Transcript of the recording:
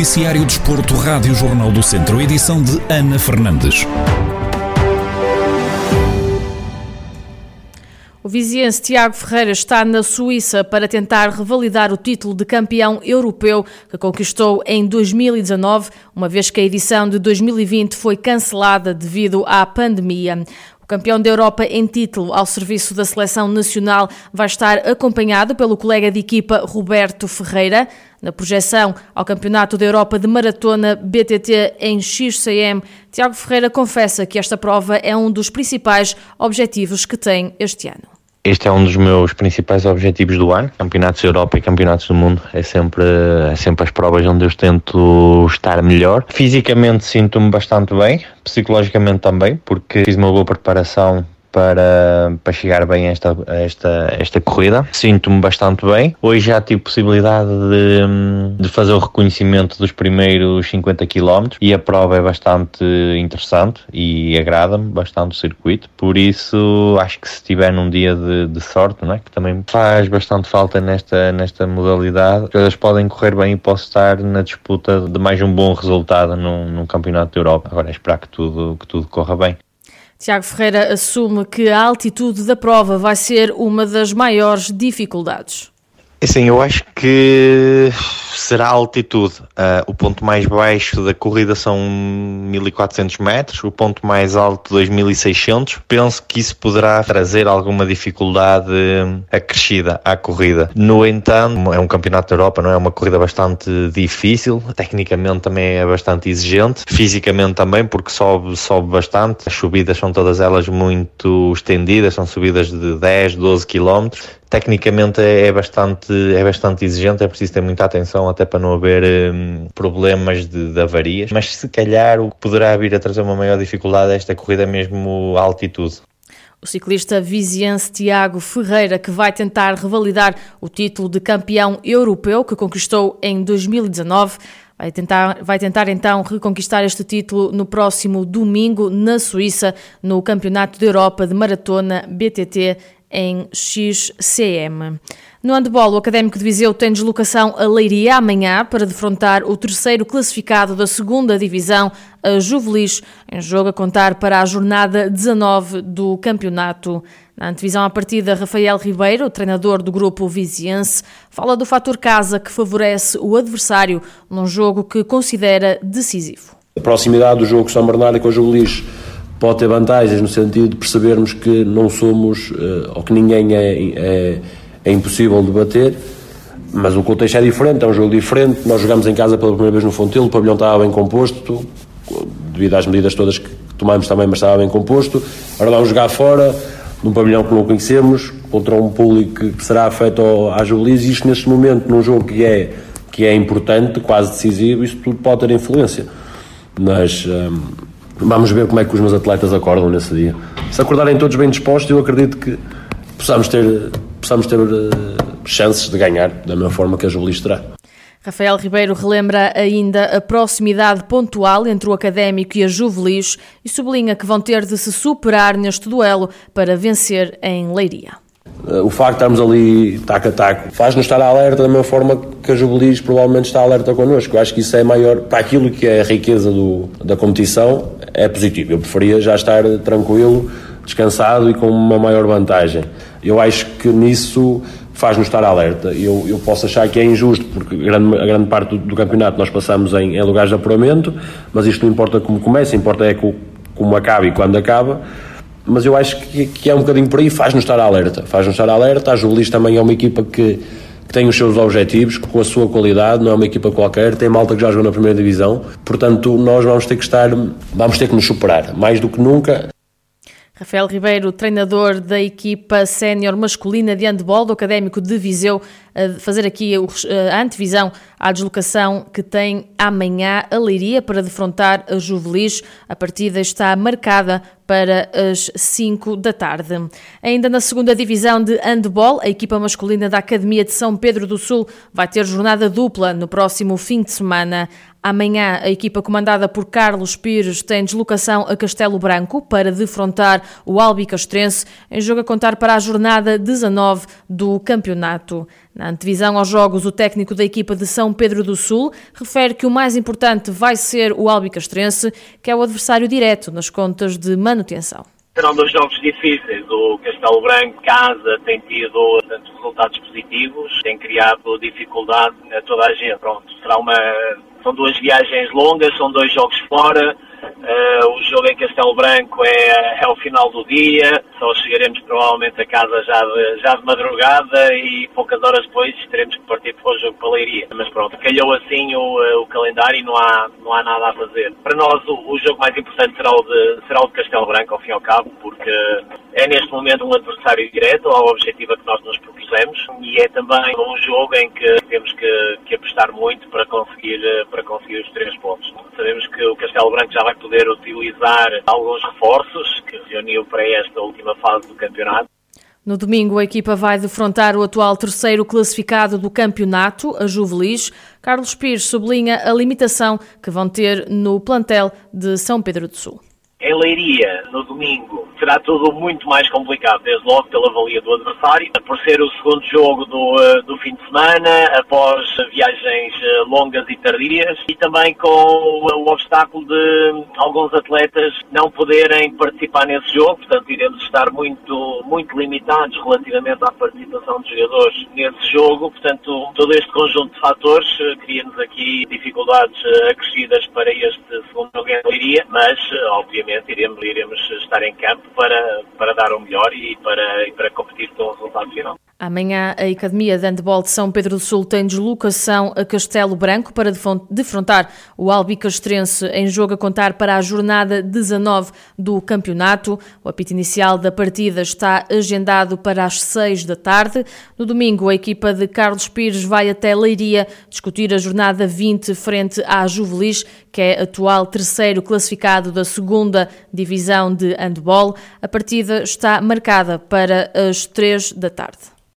Noticiário Desporto, Rádio Jornal do Centro, edição de Ana Fernandes. O viziense Tiago Ferreira está na Suíça para tentar revalidar o título de campeão europeu que conquistou em 2019, uma vez que a edição de 2020 foi cancelada devido à pandemia campeão da Europa em título ao serviço da seleção nacional, vai estar acompanhado pelo colega de equipa Roberto Ferreira. Na projeção ao Campeonato da Europa de Maratona BTT em XCM, Tiago Ferreira confessa que esta prova é um dos principais objetivos que tem este ano. Este é um dos meus principais objetivos do ano, campeonatos da Europa e campeonatos do mundo. É sempre, é sempre as provas onde eu tento estar melhor. Fisicamente sinto-me bastante bem, psicologicamente também, porque fiz uma boa preparação para, para chegar bem a esta, a esta, esta corrida. Sinto-me bastante bem. Hoje já tive possibilidade de, de fazer o reconhecimento dos primeiros 50 km e a prova é bastante interessante e agrada-me bastante o circuito. Por isso, acho que se estiver num dia de, de sorte, não é? que também faz bastante falta nesta, nesta modalidade, as coisas podem correr bem e posso estar na disputa de mais um bom resultado num, num campeonato da Europa. Agora é esperar que tudo, que tudo corra bem. Tiago Ferreira assume que a altitude da prova vai ser uma das maiores dificuldades. É sim, eu acho que será a altitude. Uh, o ponto mais baixo da corrida são 1400 metros, o ponto mais alto 2600. Penso que isso poderá trazer alguma dificuldade acrescida à corrida. No entanto, é um campeonato da Europa, não é uma corrida bastante difícil, tecnicamente também é bastante exigente, fisicamente também, porque sobe, sobe bastante. As subidas são todas elas muito estendidas, são subidas de 10, 12 quilómetros tecnicamente é, é bastante, é bastante exigente, é preciso ter muita atenção até para não haver um, problemas de, de, avarias, mas se calhar o que poderá vir a trazer uma maior dificuldade a esta corrida é mesmo a altitude. O ciclista viziense Tiago Ferreira, que vai tentar revalidar o título de campeão europeu que conquistou em 2019, vai tentar, vai tentar então reconquistar este título no próximo domingo na Suíça, no Campeonato da Europa de Maratona BTT em XCM. No handball, o Académico de Viseu tem deslocação a Leiria amanhã para defrontar o terceiro classificado da segunda divisão, a Juvelis, em jogo a contar para a jornada 19 do campeonato. Na antevisão à partida, Rafael Ribeiro, treinador do grupo Viziense, fala do fator casa que favorece o adversário num jogo que considera decisivo. A proximidade do jogo São Bernardo com a Juvelis pode ter vantagens no sentido de percebermos que não somos, uh, ou que ninguém é, é, é, impossível de bater, mas o contexto é diferente, é um jogo diferente. Nós jogamos em casa pela primeira vez no Fontelo, o pavilhão estava bem composto, devido às medidas todas que tomamos também, mas estava bem composto. Agora vamos jogar fora, num pavilhão que não conhecemos, contra um público que será afeto à Jubilis, e isto neste momento, num jogo que é, que é importante, quase decisivo, isso tudo pode ter influência. Mas. Um, Vamos ver como é que os meus atletas acordam nesse dia. Se acordarem todos bem dispostos, eu acredito que possamos ter, possamos ter uh, chances de ganhar da mesma forma que a Jubilis terá. Rafael Ribeiro relembra ainda a proximidade pontual entre o Académico e a Juvelis e sublinha que vão ter de se superar neste duelo para vencer em Leiria. Eh, o facto de estarmos ali taco a taco faz-nos estar alerta da mesma forma que a Jubilis provavelmente está alerta connosco. Eu acho que isso é maior, para aquilo que é a riqueza do, da competição, é positivo. Eu preferia já estar tranquilo, descansado e com uma maior vantagem. Eu acho que nisso faz-nos estar alerta. Eu, eu posso achar que é injusto, porque grande, a grande parte do, do campeonato nós passamos em, em, lugares de apuramento, mas isto não importa como começa, importa é como acaba e quando acaba mas eu acho que, que é um bocadinho por aí, faz-nos estar alerta. Faz-nos estar alerta. A Jubilis também é uma equipa que, que tem os seus objetivos, com a sua qualidade, não é uma equipa qualquer, tem malta que já jogou na primeira divisão, portanto nós vamos ter que estar, vamos ter que nos superar, mais do que nunca. Rafael Ribeiro, treinador da equipa sénior masculina de handball do Académico de Viseu, a fazer aqui a antevisão à deslocação que tem amanhã a Leiria para defrontar a Juvelis. A partida está marcada para as 5 da tarde. Ainda na segunda divisão de handball, a equipa masculina da Academia de São Pedro do Sul vai ter jornada dupla no próximo fim de semana. Amanhã, a equipa comandada por Carlos Pires tem deslocação a Castelo Branco para defrontar o Albi Castrense em jogo a contar para a jornada 19 do campeonato. Na antevisão aos jogos, o técnico da equipa de São Pedro do Sul refere que o mais importante vai ser o Albi Castrense, que é o adversário direto nas contas de manutenção. Serão dois jogos difíceis. O Castelo Branco, casa, tem tido tantos resultados positivos, tem criado dificuldade a toda a gente. Pronto, será uma são duas viagens longas, são dois jogos fora. Uh, o jogo em Castelo Branco é, é ao final do dia, só chegaremos provavelmente a casa já de, já de madrugada e poucas horas depois teremos que partir para o jogo para a Leiria. Mas pronto, calhou assim o, o calendário e não há, não há nada a fazer. Para nós o, o jogo mais importante será o, de, será o de Castelo Branco, ao fim e ao cabo, porque é neste momento um adversário direto ao objetivo a que nós nos propusemos e é também um jogo em que temos que, que apostar muito para conseguir, para conseguir os três pontos. Sabemos que o Castelo Branco já vai poder utilizar alguns reforços que reuniu para esta última fase do campeonato. No domingo, a equipa vai defrontar o atual terceiro classificado do campeonato, a Juvelis. Carlos Pires sublinha a limitação que vão ter no plantel de São Pedro do Sul. Em Leiria, no domingo, será tudo muito mais complicado, desde logo pela valia do adversário, por ser o segundo jogo do, eh, do fim de semana, após viagens eh, longas e tardias, e também com o obstáculo de alguns atletas não poderem participar nesse jogo, portanto iremos estar muito, muito limitados relativamente à participação dos jogadores nesse jogo, portanto todo este conjunto de fatores eh, cria-nos aqui dificuldades acrescidas para este segundo jogo em Leiria, mas obviamente iremos, iremos estar em campo para, para dar o melhor e para, e para competir com o resultado final. Amanhã, a Academia de Handball de São Pedro do Sul tem deslocação a Castelo Branco para defrontar o Albicastrense em jogo a contar para a jornada 19 do campeonato. O apito inicial da partida está agendado para as 6 da tarde. No domingo, a equipa de Carlos Pires vai até Leiria discutir a jornada 20 frente à Juvelis, que é atual terceiro classificado da segunda divisão de handball. A partida está marcada para as 3 da tarde.